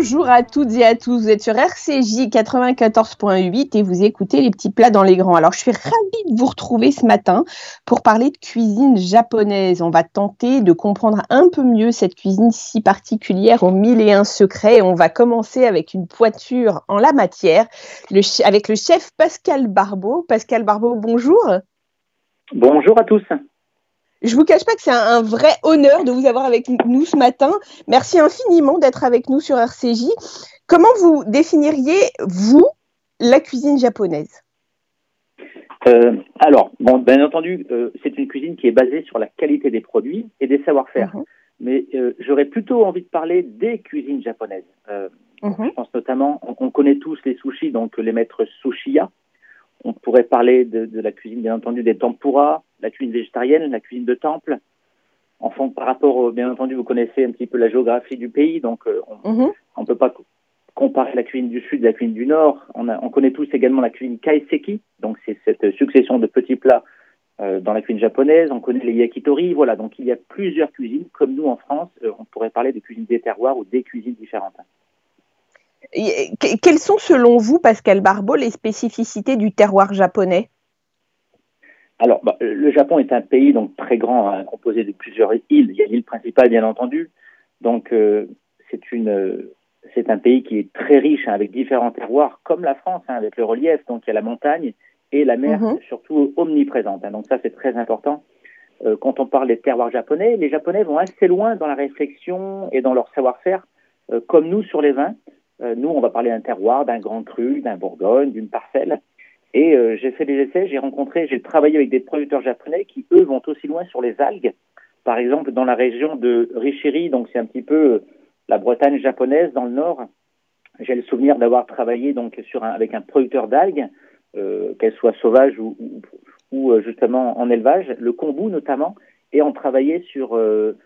Bonjour à toutes et à tous. Vous êtes sur RCJ 94.8 et vous écoutez les petits plats dans les grands. Alors, je suis ravie de vous retrouver ce matin pour parler de cuisine japonaise. On va tenter de comprendre un peu mieux cette cuisine si particulière aux mille et un secrets. On va commencer avec une poiture en la matière avec le chef Pascal Barbeau. Pascal Barbeau, bonjour. Bonjour à tous. Je vous cache pas que c'est un, vrai honneur de vous avoir avec nous ce matin. Merci infiniment d'être avec nous sur RCJ. Comment vous définiriez, vous, la cuisine japonaise? Euh, alors, bon, bien entendu, euh, c'est une cuisine qui est basée sur la qualité des produits et des savoir-faire. Mhm. Mais euh, j'aurais plutôt envie de parler des cuisines japonaises. Mhm. Je pense notamment, on, connaît tous les sushis, donc les maîtres sushiya. On pourrait parler de, de, la cuisine, bien entendu, des tempura, la cuisine végétarienne, la cuisine de temple. Enfin, par rapport, bien entendu, vous connaissez un petit peu la géographie du pays, donc euh, on ne mhm. peut pas comparer la cuisine du sud et la cuisine du nord. On, a, on connaît tous également la cuisine kaiseki, donc c'est cette succession de petits plats euh, dans la cuisine japonaise. On connaît les yakitori, voilà. Donc il y a plusieurs cuisines, comme nous en France, euh, on pourrait parler de cuisine des terroirs ou des cuisines différentes. Quelles sont, selon vous, Pascal Barbeau, les spécificités du terroir japonais? Alors, bah, le Japon est un pays donc très grand, hein, composé de plusieurs îles. Il y a l'île principale, bien entendu. Donc, euh, c'est une, c'est un pays qui est très riche hein, avec différents terroirs, comme la France, hein, avec le relief. Donc, il y a la montagne et la mer, mhm. surtout omniprésente. donc, ça, c'est très important. Euh, quand on parle des terroirs japonais, les Japonais vont assez loin dans la réflexion et dans leur savoir-faire, euh, comme nous sur les vins. Nous, on va parler d'un terroir, d'un grand cru, d'un Bourgogne, d'une parcelle. Et euh, j'ai fait des essais, j'ai rencontré, j'ai travaillé avec des producteurs japonais qui, eux, vont aussi loin sur les algues. Par exemple, dans la région de Richiri, donc c'est un petit peu euh, la Bretagne japonaise dans le nord. J'ai le souvenir d'avoir travaillé donc avec un producteur d'algues, euh, qu'elles soient sauvages ou, euh, justement en élevage, le kombu notamment, et on travaillait sur, euh,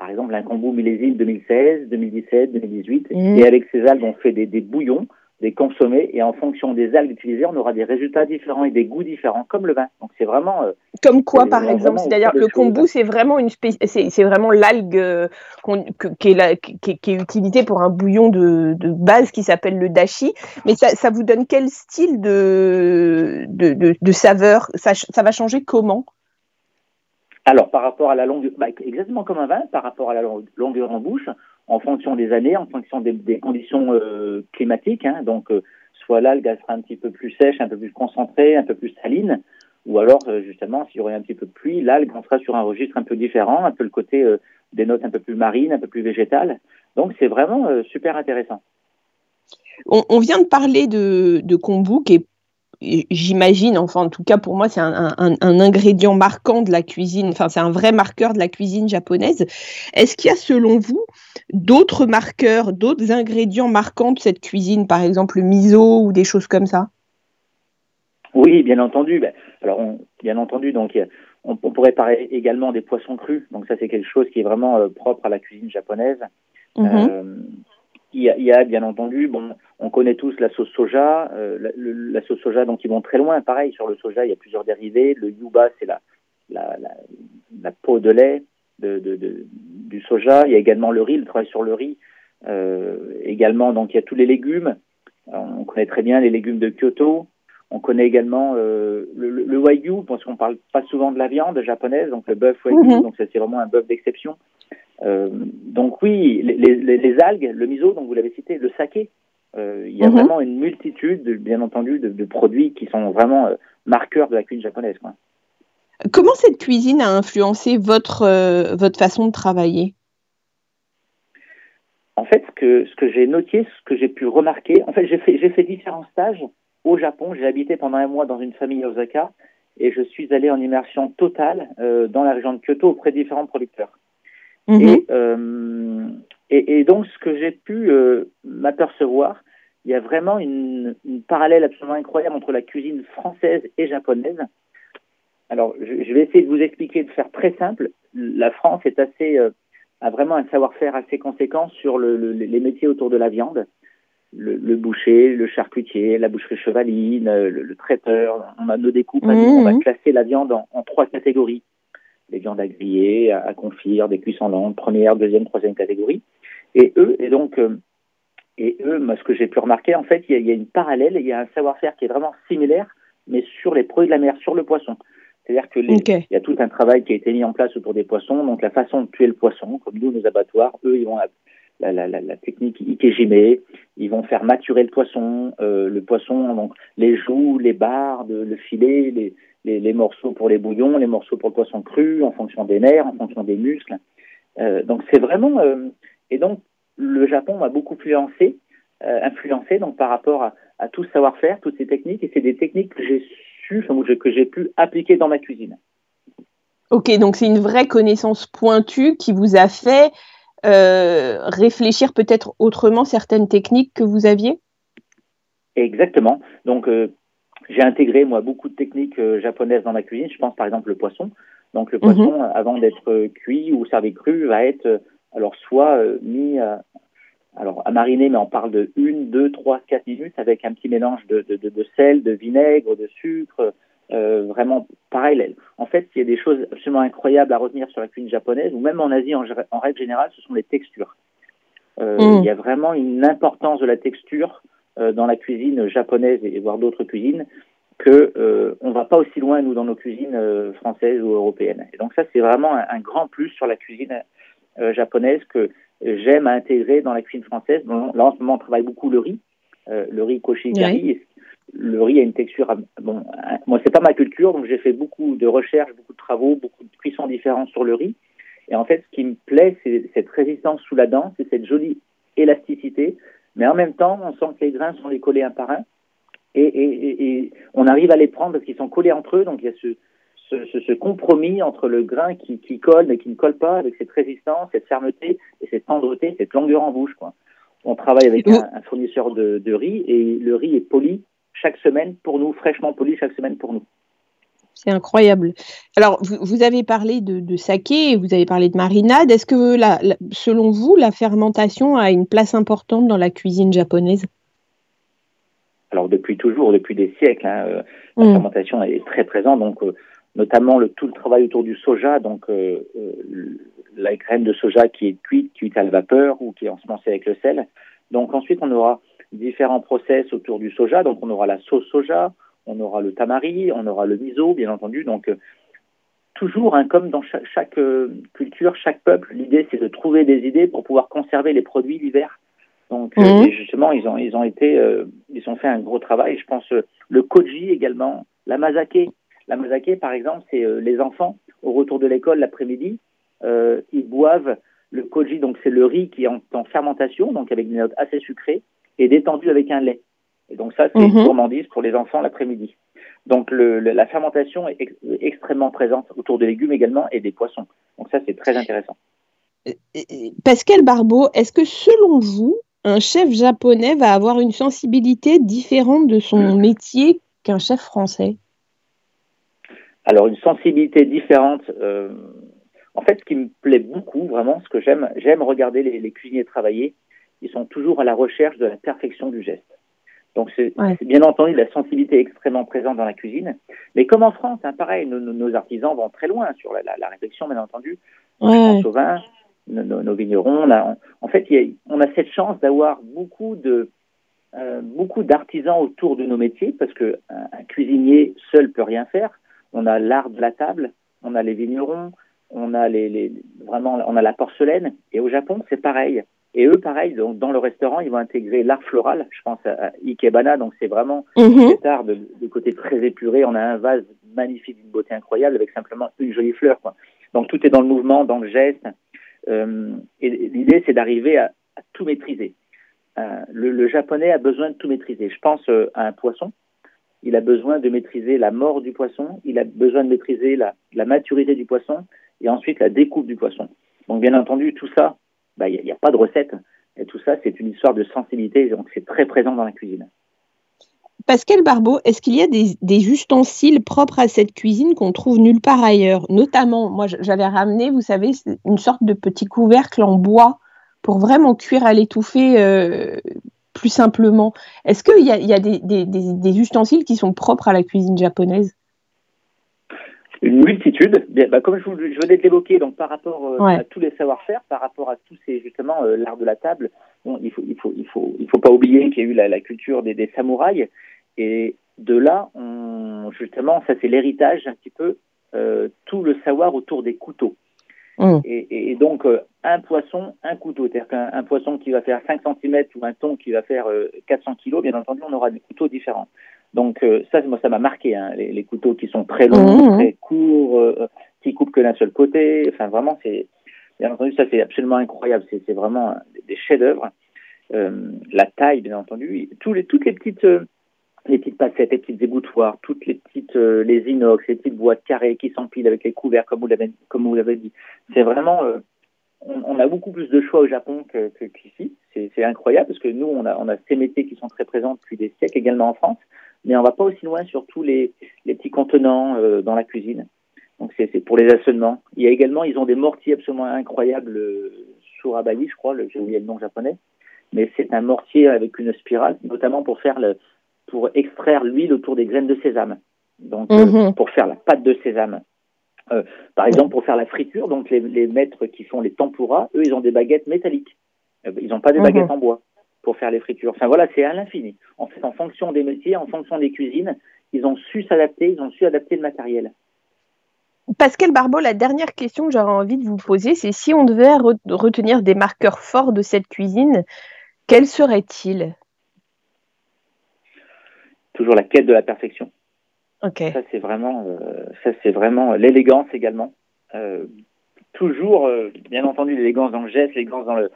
par exemple, un kombu millésime 2016, 2017, 2018, et avec ces algues, on fait des, des bouillons des consommer et en fonction des algues utilisées, on aura des résultats différents et des goûts différents, comme le vin. Donc c'est vraiment. Euh, comme quoi, par exemple C'est-à-dire le kombu, c'est vraiment une c'est vraiment l'algue euh, qui, est qui, qui, est utilisée pour un bouillon de, de base qui s'appelle le dashi. Mais ça, ça, vous donne quel style de de, de, saveur? Ça, ça va changer comment? Alors, par rapport à la longueur, bah, exactement comme un vin, par rapport à la longueur en bouche, en fonction des années, en fonction des, conditions euh, climatiques. Hein, donc, euh, soit l'algue sera un petit peu plus sèche, un peu plus concentrée, un peu plus saline, ou alors euh, justement, s'il y aurait un petit peu de pluie, l'algue sera sur un registre un peu différent, un peu le côté des notes un peu plus marines, un peu plus végétales. Donc, c'est vraiment super intéressant. On, on, vient de parler de, de kombu, qui est j'imagine, enfin en tout cas pour moi, c'est un, ingrédient marquant de la cuisine, enfin c'est un vrai marqueur de la cuisine japonaise. Est-ce qu'il y a selon vous d'autres marqueurs, d'autres ingrédients marquants de cette cuisine, par exemple le miso ou des choses comme ça? Oui, bien entendu. Ben, alors, bien entendu, donc on, pourrait parler également des poissons crus. Donc ça, c'est quelque chose qui est vraiment euh, propre à la cuisine japonaise. Mm-hmm. Euh, il y, a, bien entendu, bon, on connaît tous la sauce soja, euh, la, sauce soja, donc ils vont très loin. Pareil, sur le soja, il y a plusieurs dérivés. Le yuba, c'est la, la, la, peau de lait de, de, de, du soja. Il y a également le riz, le travail sur le riz. Euh, également, donc il y a tous les légumes. On connaît très bien les légumes de Kyoto. On connaît également euh, le, le, wagyu, parce qu'on parle pas souvent de la viande japonaise, donc le bœuf wagyu, mhm. donc c'est vraiment un bœuf d'exception. Euh, donc oui, les, les, les, algues, le miso, donc vous l'avez cité, le saké, euh, il y a mhm. vraiment une multitude, bien entendu, de, de, produits qui sont vraiment euh, marqueurs de la cuisine japonaise. Quoi. Comment cette cuisine a influencé votre, euh, votre façon de travailler? En fait, ce que, ce que j'ai noté, ce que j'ai pu remarquer, en fait, j'ai fait, fait différents stages au Japon. J'ai habité pendant un mois dans une famille à Osaka et je suis allé en immersion totale euh, dans la région de Kyoto auprès de différents producteurs. Mhm. Et, euh, et, et, donc, ce que j'ai pu euh, m'apercevoir, il y a vraiment une, une, parallèle absolument incroyable entre la cuisine française et japonaise. Alors, je, je, vais essayer de vous expliquer de faire très simple. La France est assez, euh, a vraiment un savoir-faire assez conséquent sur le, le, les métiers autour de la viande. Le, le, boucher, le charcutier, la boucherie chevaline, le, traiteur. On a nos découpes. Mmh. On va classer la viande en, en trois catégories des viandes à griller, à, confire, des cuissons longues, première, deuxième, troisième catégorie. Et eux, et donc, euh, Et eux, moi, ce que j'ai pu remarquer, en fait, il y, a, une parallèle, il y a un savoir-faire qui est vraiment similaire, mais sur les produits de la mer, sur le poisson. C'est-à-dire que il y a tout un travail qui a été mis en place autour des poissons, donc la façon de tuer le poisson, comme nous, nos abattoirs, eux, ils vont la, technique Ikejime, ils vont faire maturer le poisson, euh, le poisson, donc les joues, les bardes, le filet, les, les, les, morceaux pour les bouillons, les morceaux pour le poisson cru, en fonction des nerfs, en fonction des muscles. Euh, donc c'est vraiment euh, et donc le Japon m'a beaucoup influencé, influencé donc par rapport à, tout savoir-faire, toutes ces techniques et c'est des techniques que j'ai su, que j'ai pu appliquer dans ma cuisine. Ok, donc c'est une vraie connaissance pointue qui vous a fait euh, réfléchir peut-être autrement certaines techniques que vous aviez? Exactement. Donc, euh, j'ai intégré, moi, beaucoup de techniques euh, japonaises dans ma cuisine. Je pense, par exemple, le poisson. Donc, le mhm. poisson, avant d'être cuit ou servi cru, va être, alors, soit mis à, alors, à mariner, mais on parle de 1, 2, 3, 4 minutes avec un petit mélange de, de, de, de sel, de vinaigre, de sucre, euh, vraiment pareil. En fait, il y a des choses absolument incroyables à retenir sur la cuisine japonaise, ou même en Asie en, règle générale, ce sont les textures. Euh, mm. Il y a vraiment une importance de la texture euh, dans la cuisine japonaise et voire d'autres cuisines que on va pas aussi loin nous dans nos cuisines françaises ou européennes. Et donc ça, c'est vraiment un, un, grand plus sur la cuisine japonaise que j'aime à intégrer dans la cuisine française. Bon, là, en ce moment, on travaille beaucoup le riz, le riz koshigari. Oui le riz a une texture. Bon, moi, c'est pas ma culture, donc j'ai fait beaucoup de recherches, beaucoup de travaux, beaucoup de cuissons différentes sur le riz. Et en fait, ce qui me plaît, c'est cette résistance sous la dent, c'est cette jolie élasticité, mais en même temps, on sent que les grains sont décollés un par un, et, et, et on arrive à les prendre parce qu'ils sont collés entre eux, donc il y a ce, ce, ce, compromis entre le grain qui, qui, colle mais qui ne colle pas, avec cette résistance, cette fermeté et cette tendreté, cette longueur en bouche. Quoi. On travaille avec un, un fournisseur de, de riz et le riz est poli chaque semaine pour nous, fraîchement poli chaque semaine pour nous. C'est incroyable. Alors, vous, avez parlé de, saké, vous avez parlé de marinade. Est-ce que, selon vous, la fermentation a une place importante dans la cuisine japonaise? Alors, depuis toujours, depuis des siècles, hein, euh, la mm. fermentation est très présente. Donc, euh, notamment le, tout le travail autour du soja, donc euh, la graine de soja qui est cuite, cuite à la vapeur ou qui est ensemencée avec le sel. Donc, ensuite, on aura différents process autour du soja. Donc, on aura la sauce soja, on aura le tamari, on aura le miso, bien entendu. Donc, euh, toujours, hein, comme dans chaque, chaque euh, culture, chaque peuple, l'idée, c'est de trouver des idées pour pouvoir conserver les produits l'hiver. Donc, euh, mhm. justement, ils ont, ils ont été, ils ont fait un gros travail. Je pense le koji également, la mazake. La mazake, par exemple, c'est les enfants au retour de l'école l'après-midi, ils boivent le koji, donc c'est le riz qui est en, en fermentation, donc avec des notes assez sucrées et détendu avec un lait. Et donc ça, c'est une mhm. gourmandise pour les enfants l'après-midi. Donc le, la fermentation est extrêmement présente autour des légumes également et des poissons. Donc ça, c'est très intéressant. Pascal Barbeau, est-ce que selon vous, un chef japonais va avoir une sensibilité différente de son hmm. métier qu'un chef français? Alors une sensibilité différente. Euh, en fait, ce qui me plaît beaucoup, vraiment, ce que j'aime, j'aime regarder les, les cuisiniers travailler, ils sont toujours à la recherche de la perfection du geste. Donc c'est bien entendu la sensibilité extrêmement présente dans la cuisine, mais comme en France, hein, pareil, nos, artisans vont très loin sur la, la, réflexion, bien entendu. Ouais. au vin, nos, vignerons, on a, en fait, on a cette chance d'avoir beaucoup de euh, beaucoup d'artisans autour de nos métiers, parce que un, cuisinier seul peut rien faire. On a l'art de la table, on a les vignerons, on a les, les vraiment, on a la porcelaine, et au Japon c'est pareil. Et eux, pareil, donc, dans le restaurant, ils vont intégrer l'art floral. Je pense à Ikebana, donc c'est vraiment cet art de, côté très épuré. On a un vase magnifique d'une beauté incroyable avec simplement une jolie fleur. Quoi. Donc tout est dans le mouvement, dans le geste. Euh, et l'idée, c'est d'arriver à, tout maîtriser. Euh, le, japonais a besoin de tout maîtriser. Je pense euh, à un poisson. Il a besoin de maîtriser la mort du poisson. Il a besoin de maîtriser la, la maturité du poisson et ensuite la découpe du poisson. Donc bien entendu, tout ça, bah, il n'y a, pas de recette. Et tout ça, c'est une histoire de sensibilité, c'est très présent dans la cuisine. Pascal Barbeau, est-ce qu'il y a des, ustensiles propres à cette cuisine qu'on trouve nulle part ailleurs? Notamment, moi j'avais ramené, vous savez, une sorte de petit couvercle en bois pour vraiment cuire à l'étouffée euh, plus simplement. Est-ce qu'il y a, des, ustensiles qui sont propres à la cuisine japonaise? Une multitude. Bah, comme je, vous, je venais de l'évoquer, donc par rapport euh, à tous les savoir-faire, par rapport à tous ces justement euh, l'art de la table, bon, il faut il faut il faut il faut pas oublier qu'il y a eu la, la culture des, des, samouraïs et de là, on, justement, ça c'est l'héritage un petit peu euh, tout le savoir autour des couteaux. Mmh. Et, et, donc un poisson, un couteau, c'est-à-dire qu'un poisson qui va faire 5 cm ou un thon qui va faire 400 kg, bien entendu, on aura des couteaux différents. Donc euh, ça, moi, ça m'a marqué, hein, les, les, couteaux qui sont très longs, mmh, mmh. très courts, euh, qui coupent que d'un seul côté. Enfin, vraiment, c'est bien entendu, ça c'est absolument incroyable. C'est vraiment des chefs-d'œuvre. Euh, la taille, bien entendu, tous les, toutes les petites, euh, les petites passettes, les petites éboutoirs, toutes les petites, euh, les inox, les petites boîtes carrées qui s'empilent avec les couverts, comme vous l'avez, comme vous l'avez dit. C'est vraiment, on, on, a beaucoup plus de choix au Japon qu'ici. Que, c'est incroyable parce que nous, on a, on a ces métiers qui sont très présents depuis des siècles également en France mais on va pas aussi loin sur tous les, les petits contenants euh, dans la cuisine. Donc c'est pour les assaisonnements. Il y a également, ils ont des mortiers absolument incroyables, euh, Surabali, je crois, j'ai oublié le nom japonais, mais c'est un mortier avec une spirale, notamment pour faire le, pour extraire l'huile autour des graines de sésame. Donc euh, mhm. pour faire la pâte de sésame. Euh, par exemple, pour faire la friture, donc les, les maîtres qui font les tempura, eux, ils ont des baguettes métalliques. ils n'ont pas des mhm. baguettes en bois pour faire les fritures. Enfin voilà, c'est à l'infini. En fait, en fonction des métiers, en fonction des cuisines, ils ont su s'adapter, ils ont su adapter le matériel. Pascal Barbeau, la dernière question que j'aurais envie de vous poser, c'est si on devait retenir des marqueurs forts de cette cuisine, quels seraient-ils? Toujours la quête de la perfection. Ok. Ça c'est vraiment, euh, ça c'est vraiment l'élégance également. Euh, toujours, euh, bien entendu, l'élégance dans le geste, l'élégance dans le,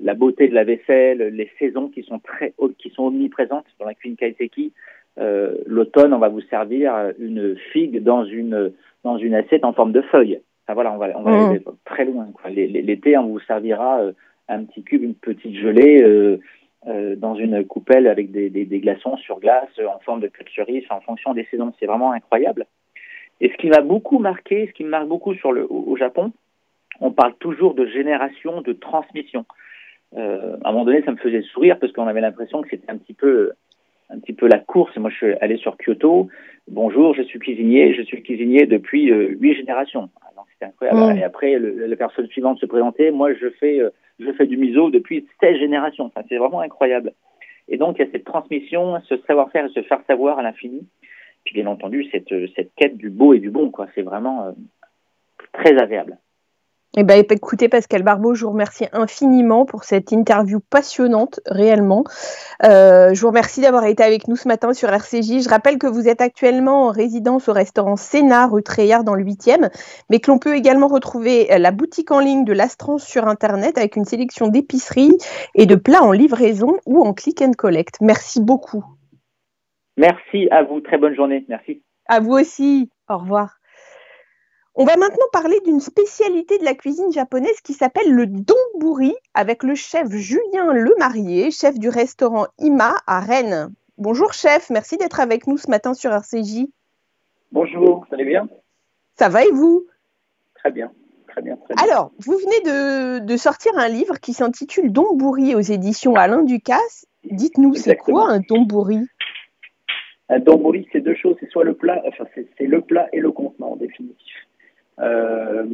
la, beauté de la vaisselle, les saisons qui sont très qui sont omniprésentes dans la cuisine kaiseki. Euh, L'automne, on va vous servir une figue dans une dans une assiette en forme de feuille. Enfin, voilà, on va on va mmh. aller très loin. L'été, on vous servira euh, un petit cube, une petite gelée euh, euh, dans une coupelle avec des, des, des, glaçons sur glace en forme de queue de cerise en fonction des saisons. C'est vraiment incroyable. Et ce qui m'a beaucoup marqué, ce qui me marque beaucoup sur le, au Japon, on parle toujours de génération, de transmission. Euh, à un moment donné, ça me faisait sourire parce qu'on avait l'impression que c'était un petit peu un petit peu la course. Moi, je suis allé sur Kyoto. Bonjour, je suis cuisinier. Je suis cuisinier depuis euh, huit générations. Ah, c'était incroyable. Et après, le, la personne suivante se présentait. Moi, je fais euh, je fais du miso depuis 16 générations. Enfin, c'est vraiment incroyable. Et donc, il y a cette transmission, ce savoir-faire et se faire savoir à l'infini. Puis, bien entendu, cette, cette quête du beau et du bon, quoi. C'est vraiment très agréable. Eh ben, écoutez, Pascal Barbeau, je vous remercie infiniment pour cette interview passionnante, réellement. Euh, je vous remercie d'avoir été avec nous ce matin sur RCJ. Je rappelle que vous êtes actuellement en résidence au restaurant Sénat, rue Treillard, dans le 8e, mais que l'on peut également retrouver la boutique en ligne de l'Astrance sur Internet avec une sélection d'épiceries et de plats en livraison ou en click and collect. Merci beaucoup. Merci à vous. Très bonne journée. Merci. À vous aussi. Au revoir. On va maintenant parler d'une spécialité de la cuisine japonaise qui s'appelle le donburi avec le chef Julien Lemarié, chef du restaurant Ima à Rennes. Bonjour chef, merci d'être avec nous ce matin sur RCJ. Bonjour, ça allez bien? Ça va et vous? Très bien. Très bien, Alors, vous venez de, sortir un livre qui s'intitule Donburi aux éditions Alain Ducasse. Dites-nous, c'est quoi un donburi? Un donburi, c'est deux choses. C'est soit le plat, enfin, c'est le plat et le contenant en définitive. Euh,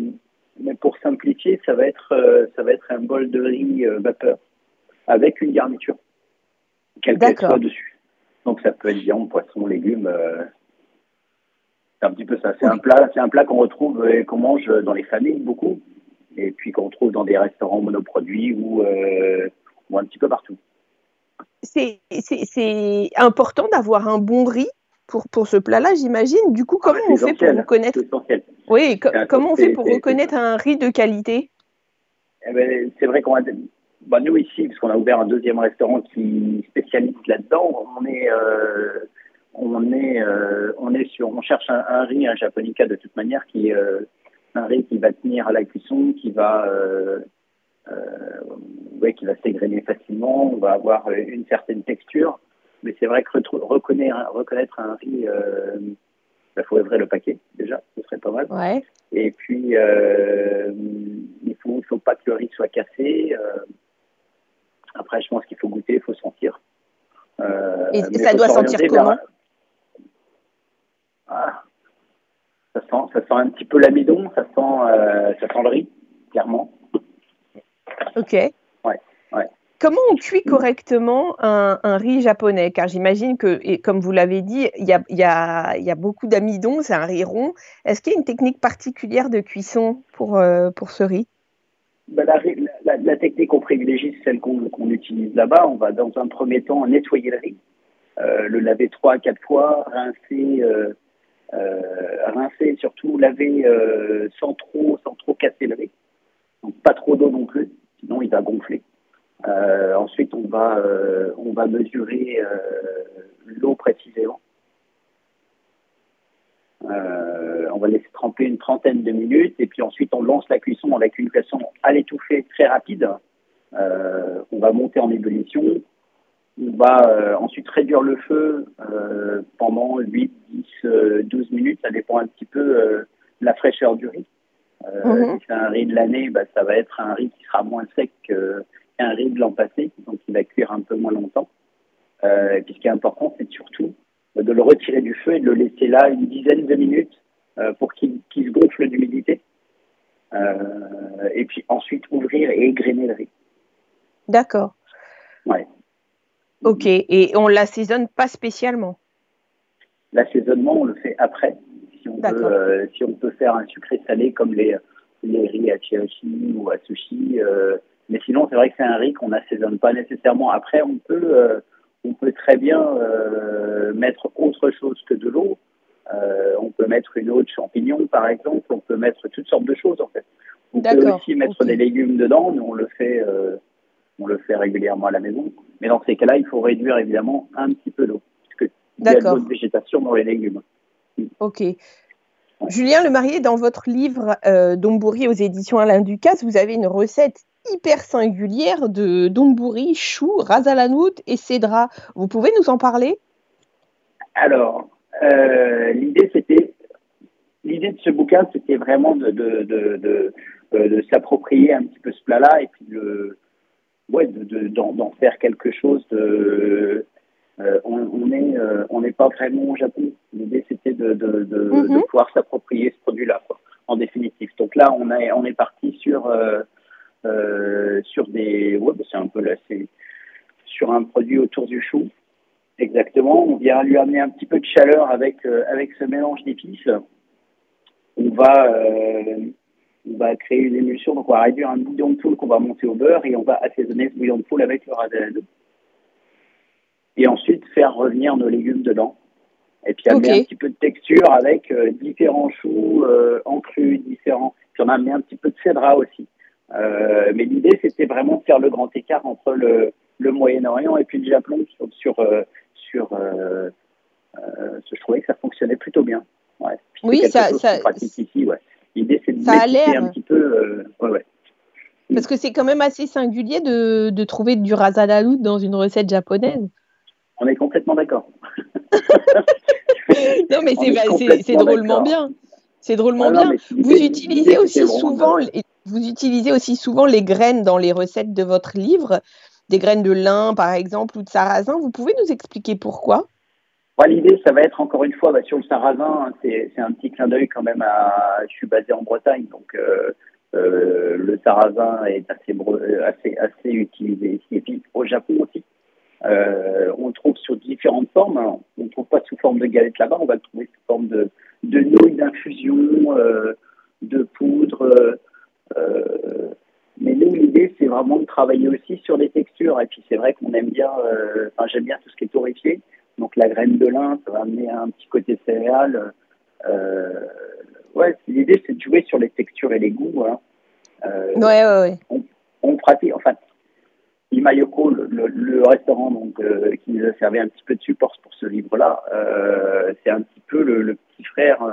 mais pour simplifier, ça va être euh, ça va être un bol de riz euh, vapeur avec une garniture, quelle qu'elle soit dessus. Donc ça peut être viande, poisson, légumes. c'est un petit peu ça. C'est un plat, c'est un plat qu'on retrouve et qu'on mange dans les familles beaucoup, et puis qu'on retrouve dans des restaurants monoproduits ou, ou un petit peu partout. C'est important d'avoir un bon riz pour, pour ce plat-là, j'imagine. Du coup, comment on fait pour reconnaître Oui, comment on fait pour reconnaître un riz de qualité eh ben, C'est vrai qu'on a bah, nous ici, parce qu'on a ouvert un deuxième restaurant qui spécialise là-dedans, on est euh, on est euh, on est sur on cherche un, riz un japonica de toute manière qui euh, un riz qui va tenir à la cuisson, qui va ouais, qui va s'égrener facilement, on va avoir une certaine texture mais c'est vrai que reconnaître, reconnaître un riz, il euh, faut ouvrir le paquet déjà, ce serait pas mal. Ouais. Et puis, euh, il faut, faut pas que le riz soit cassé. Euh. après, je pense qu'il faut goûter, il faut sentir. Et ça doit sentir comment ah. Ça sent, ça sent un petit peu l'amidon, ça sent, ça sent le riz, clairement. Ok. Comment on cuit correctement un, riz japonais? Car j'imagine que, comme vous l'avez dit, il y a, beaucoup d'amidon, c'est un riz rond. Est-ce qu'il y a une technique particulière de cuisson pour, pour ce riz? Ben, la, technique qu'on privilégie, c'est celle qu'on utilise là-bas. On va dans un premier temps nettoyer le riz, euh, le laver trois à quatre fois, rincer, euh, euh, rincer surtout laver euh, sans trop sans trop casser le riz. Donc pas trop d'eau non plus, sinon il va gonfler. Euh, ensuite, on va on va mesurer l'eau précisément. Euh, on va laisser tremper une trentaine de minutes et puis ensuite on lance la cuisson avec une cuisson à l'étouffer très rapide. Euh, on va monter en ébullition. On va euh, ensuite réduire le feu euh, pendant 8, 10, 12 minutes. Ça dépend un petit peu de la fraîcheur du riz. Mm-hmm. Si c'est un riz de l'année, bah, ça va être un riz qui sera moins sec qu'un riz de l'an passé, donc il va cuire un peu moins longtemps. Euh, puis ce qui est important, c'est surtout de le retirer du feu et de le laisser là une dizaine de minutes euh, pour qu'il se gonfle d'humidité. Euh, et puis ensuite ouvrir et égrener le riz. D'accord. Ouais. Ok, et on l'assaisonne pas spécialement? L'assaisonnement, on le fait après. Si on, veut, euh, si on peut faire un sucré salé comme les, les riz à chirashi ou à sushi. Mais sinon, c'est vrai que c'est un riz qu'on n'assaisonne pas nécessairement. Après, on peut on peut très bien euh, mettre autre chose que de l'eau. Euh, on peut mettre une eau de champignons, par exemple. On peut mettre toutes sortes de choses, en fait. On peut aussi mettre des légumes dedans, mais on le fait, euh, on le fait régulièrement à la maison. Mais dans ces cas-là, il faut réduire évidemment un petit peu l'eau, parce qu'il y a de l'eau de végétation dans les légumes. Ok. Julien Le Marié, dans votre livre euh, aux éditions Alain Ducasse, vous avez une recette hyper singulière de Domburi, chou, razalanout et cédra. Vous pouvez nous en parler? Alors, euh, l'idée c'était l'idée de ce bouquin, c'était vraiment de, de, de, euh, de, s'approprier un petit peu ce plat-là et puis de, ouais, d'en faire quelque chose de. Euh, on n'est on n'est pas vraiment au Japon. L'idée c'était de, de, de, mhm. pouvoir s'approprier ce produit-là, en définitive. Donc là, on, est on est parti sur euh, sur des, ouais, bah, c'est un peu là, c'est sur un produit autour du chou. Exactement. On vient lui amener un petit peu de chaleur avec euh, avec ce mélange d'épices. On va euh, on va créer une émulsion. Donc on va réduire un bouillon de poule qu'on va monter au beurre et on va assaisonner ce bouillon de poule avec le radin. Et ensuite faire revenir nos légumes dedans. Et puis amener un petit peu de texture avec différents choux en cru, différents. Puis on a amené un petit peu de cédra aussi. Euh, mais l'idée, c'était vraiment de faire le grand écart entre le, le Moyen-Orient et puis le Japon sur, sur, euh, sur euh, je trouvais que ça fonctionnait plutôt bien. Ouais. oui, ça, ça ici, ouais. L'idée, c'est de ça a un petit peu. Ouais, ouais. Parce que c'est quand même assez singulier de, de trouver du razalaout dans une recette japonaise. On est complètement d'accord. non, mais c'est drôlement bien. C'est drôlement ah bien. Vous utilisez aussi souvent, vous utilisez aussi souvent les graines dans les recettes de votre livre, des graines de lin par exemple ou de sarrasin. Vous pouvez nous expliquer pourquoi? L'idée, ça va être encore une fois bah, sur le sarrasin, hein, c'est un petit clin d'œil quand même à. Je suis basé en Bretagne, donc euh, euh, le sarrasin est assez, assez, assez utilisé ici. Et puis au Japon aussi. Euh, on le trouve sur différentes formes. Hein. On ne trouve pas sous forme de galette là-bas, on va le trouver sous forme de, de nouilles d'infusion, de poudre. Euh, mais nous, l'idée, c'est vraiment de travailler aussi sur les textures. Et puis, c'est vrai qu'on aime bien, euh, enfin, j'aime bien tout ce qui est torréfié. Donc, la graine de lin, ça va amener un petit côté céréal. Euh, ouais, l'idée, c'est de jouer sur les textures et les goûts. Hein. Euh, ouais, ouais, ouais. On, on, pratique, enfin, Imayoko, le, le, le restaurant donc, euh, qui nous a servi un petit peu de support pour ce livre-là, euh, c'est un petit peu le, le petit frère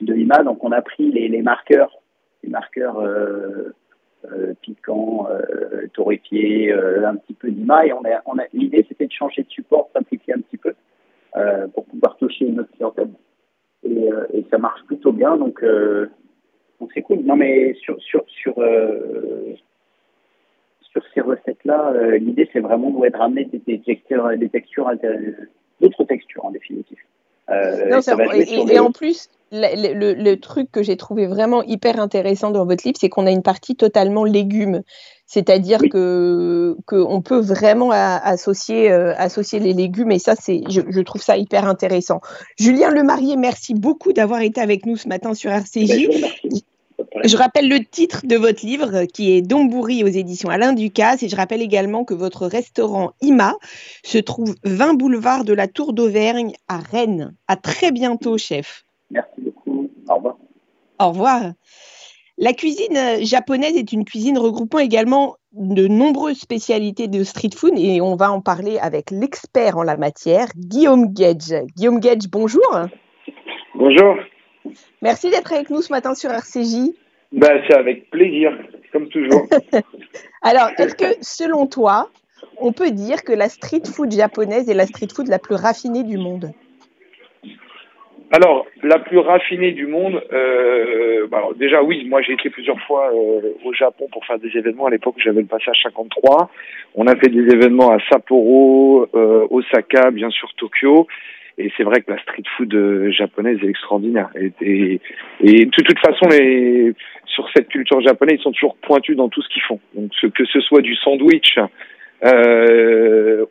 de Ima. Donc, on a pris les, les marqueurs des marqueurs euh, euh, piquants, euh, torréfiés, un petit peu d'émail. On a, on a, L'idée, c'était de changer de support, simplifier un petit peu pour pouvoir toucher une autre clientèle. Et, et, ça marche plutôt bien, donc donc c'est cool. Non mais sur sur sur sur ces recettes-là, l'idée c'est vraiment de ramener des, des textures, des textures, d'autres textures en définitive. Et, en plus, le, truc que j'ai trouvé vraiment hyper intéressant dans votre livre, c'est qu'on a une partie totalement légumes. C'est-à-dire que qu'on peut vraiment associer, euh, associer les légumes et ça, c'est, je, trouve ça hyper intéressant. Julien Lemarié, merci beaucoup d'avoir été avec nous ce matin sur RCJ. Ben, je rappelle le titre de votre livre qui est Dombourri aux éditions Alain Ducasse et je rappelle également que votre restaurant Ima se trouve 20 boulevard de la Tour d'Auvergne à Rennes. À très bientôt, chef. Merci beaucoup. Au revoir. Au revoir. La cuisine euh, japonaise est une cuisine regroupant également de nombreuses spécialités de street food et on va en parler avec l'expert en la matière, Guillaume Gage. Guillaume Gage, bonjour. Bonjour. Merci d'être avec nous ce matin sur RCJ. Ben, c'est avec plaisir, comme toujours. Alors, est-ce que selon toi, on peut dire que la street food japonaise est la street food la plus raffinée du monde? Alors, la plus raffinée du monde, euh, bah, déjà oui, moi j'ai été plusieurs fois euh, au Japon pour faire des événements. À l'époque, j'avais le passage 53. On a fait des événements à Sapporo, euh, Osaka, bien sûr Tokyo. Et c'est vrai que la street food japonaise est extraordinaire. Et, et, de toute façon, les, sur cette culture japonaise, ils sont toujours pointus dans tout ce qu'ils font. Donc que ce soit du sandwich euh,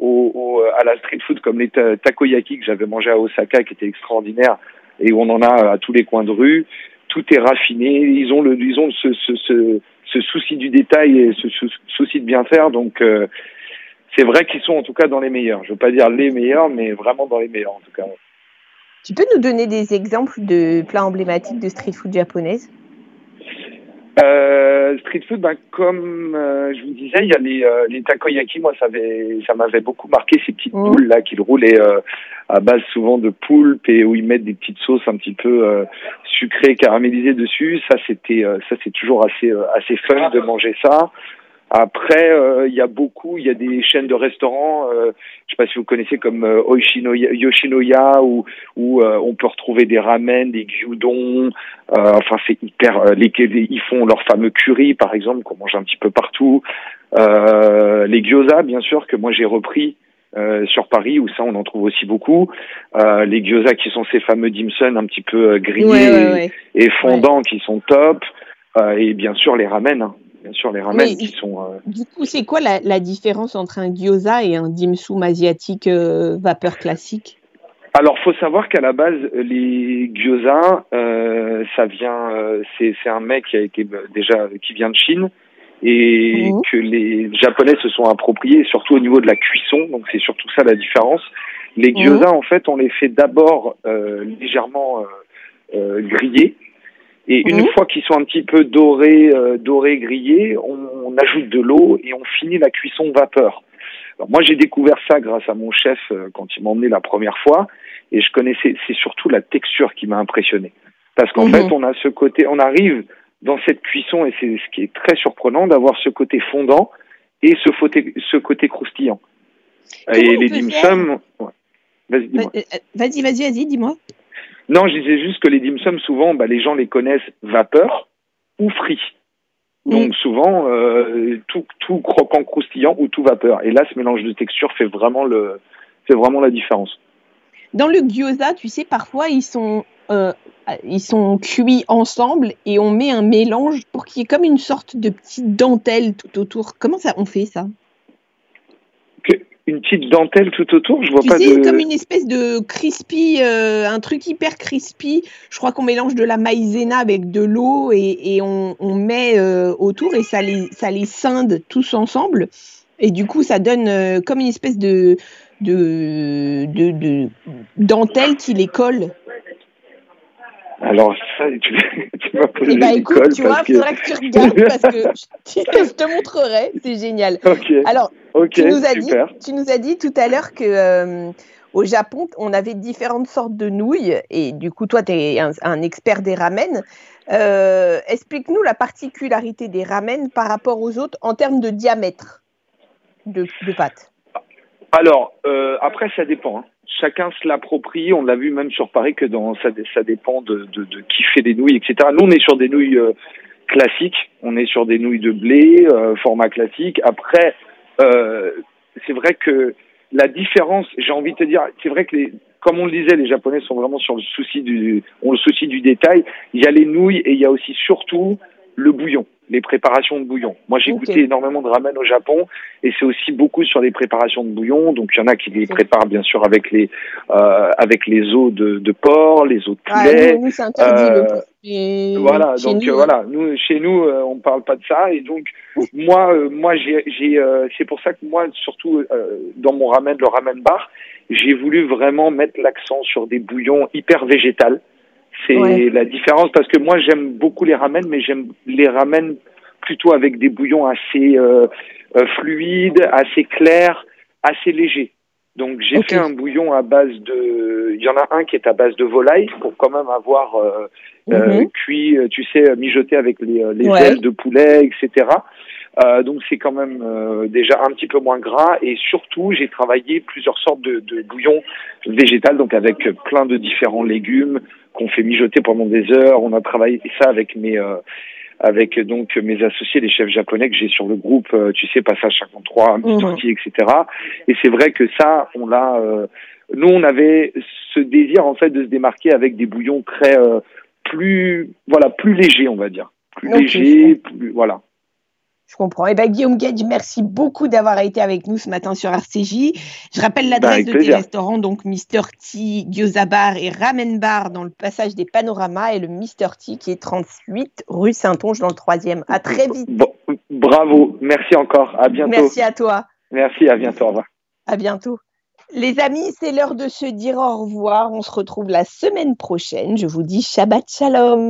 à la street food comme les takoyaki que j'avais mangé à Osaka qui était extraordinaire et on en a à tous les coins de rue. Tout est raffiné. Ils ont ils ont ce, souci du détail et ce, souci de bien faire. Donc euh, c'est vrai qu'ils sont en tout cas dans les meilleurs. Je veux pas dire les meilleurs, mais vraiment dans les meilleurs en tout cas. Tu peux nous donner des exemples de plats emblématiques de street food japonaise euh, street food, ben, comme euh, je vous disais, il y a les, euh, les takoyaki. Moi, ça avait, ça m'avait beaucoup marqué ces petites mmh. boules là qu'ils roulaient euh, à base souvent de poulpe et où ils mettent des petites sauces un petit peu sucrées, caramélisées dessus. Ça, c'était, ça c'est toujours assez, assez fun de manger ça. Après, euh, il y a beaucoup, il y a des chaînes de restaurants, euh, je sais pas si vous connaissez comme euh, Oishinoya, Yoshinoya, où, où euh, on peut retrouver des ramen, des gyudon, enfin c'est hyper, les, ils font leur fameux curry par exemple qu'on mange un petit peu partout, les gyoza bien sûr que moi j'ai repris sur Paris où ça on en trouve aussi beaucoup. les gyoza qui sont ces fameux dim sum un petit peu grillés Et, fondants qui sont top. et bien sûr les ramen. Hein bien sûr, les ramen qui sont. Euh, du coup, c'est quoi la, différence entre un gyoza et un dim sum asiatique euh, vapeur classique? Alors, faut savoir qu'à la base, les gyoza, euh, ça vient, c'est un mec qui a été déjà qui vient de Chine et mmh. que les Japonais se sont appropriés, surtout au niveau de la cuisson. Donc, c'est surtout ça la différence. Les mmh. gyoza, en fait, on les fait d'abord légèrement grillés et une mhm. fois qu'ils sont un petit peu dorés, euh, dorés, grillés, on, ajoute de l'eau et on finit la cuisson vapeur. Alors moi, j'ai découvert ça grâce à mon chef euh, quand il m'a emmené la première fois, et je connaissais. C'est surtout la texture qui m'a impressionné, parce qu'en mhm. fait, on a ce côté, on arrive dans cette cuisson et c'est ce qui est très surprenant d'avoir ce côté fondant et ce côté, ce côté croustillant. et les dim sum, vas-y, vas-y, vas-y, vas-y, dis-moi. Non, je disais juste que les dim sum, souvent, bah, les gens les connaissent vapeur ou frit. Donc souvent, euh, tout, tout croquant croustillant ou tout vapeur. Et là, ce mélange de textures fait vraiment, le, fait vraiment la différence. Dans le gyoza, tu sais, parfois, ils sont, euh, ils sont cuits ensemble et on met un mélange pour qu'il y ait comme une sorte de petite dentelle tout autour. Comment ça, on fait ça? Une petite dentelle tout autour. Je vois tu pas sais, comme une espèce de crispy, euh, un truc hyper crispy. Je crois qu'on mélange de la maïzena avec de l'eau et, et on, on, met euh, autour et ça les, ça les scinde tous ensemble. Et du coup, ça donne euh, comme une espèce de, de, de, de, dentelle qui les colle. Alors, ça, tu, tu m'as posé eh ben, écoute, tu vois, il que tu regardes parce que je, te montrerai, c'est génial. Alors, tu, nous as dit, tu nous as dit tout à l'heure que euh, au Japon, on avait différentes sortes de nouilles et du coup, toi, tu es un, expert des ramen. Euh, explique-nous la particularité des ramen par rapport aux autres en termes de diamètre de, de pâte. Alors, euh, après, ça dépend. Hein chacun se l'approprie. On l'a vu même sur Paris que dans ça, ça dépend de, de, de, qui fait des nouilles, etc. Nous, on est sur des nouilles euh, classiques. On est sur des nouilles de blé, format classique. Après, euh, c'est vrai que la différence, j'ai envie de te dire, c'est vrai que les, comme on le disait, les Japonais sont vraiment sur le souci du, ont le souci du détail. Il y a les nouilles et il y a aussi surtout le bouillon les préparations de bouillon. Moi, j'ai goûté énormément de ramen au Japon et c'est aussi beaucoup sur les préparations de bouillon. Donc, il y en a qui les préparent bien sûr avec les euh, avec les os de, de, porc, les os de ah, poulet. nous, c'est interdit euh, Voilà, donc euh, voilà, nous chez nous, euh, on parle pas de ça et donc moi, moi, j'ai, j'ai c'est pour ça que moi, surtout dans mon ramen, le ramen bar, j'ai voulu vraiment mettre l'accent sur des bouillons hyper végétales c'est la différence parce que moi j'aime beaucoup les ramen, mais j'aime les ramen plutôt avec des bouillons assez euh, euh, fluides, assez clairs, assez légers. Donc j'ai fait un bouillon à base de, il y en a un qui est à base de volaille pour quand même avoir euh, euh mhm. cuit, tu sais, mijoté avec les, les ailes de poulet, etc. Euh, donc c'est quand même déjà un petit peu moins gras et surtout j'ai travaillé plusieurs sortes de, de bouillons végétales donc avec plein de différents légumes, qu'on fait mijoter pendant des heures. On a travaillé ça avec mes euh, avec donc mes associés, les chefs japonais que j'ai sur le groupe, euh, tu sais, passage 53, un petit mmh. etc. Et c'est vrai que ça, on l'a. Euh, nous, on avait ce désir en fait de se démarquer avec des bouillons très plus, voilà, plus légers, on va dire, plus légers, plus voilà. Je comprends. Eh bien, Guillaume Gage, merci beaucoup d'avoir été avec nous ce matin sur RCJ. Je rappelle l'adresse de tes restaurants, donc Mr. T, Gyoza Bar et Ramen Bar dans le passage des Panoramas et le Mr. T qui est 38 rue Saint-Onge dans le troisième. À très vite. bravo. Merci encore. À bientôt. Merci à toi. Merci. À bientôt. Au revoir. À bientôt. Les amis, c'est l'heure de se dire au revoir. On se retrouve la semaine prochaine. Je vous dis Shabbat Shalom.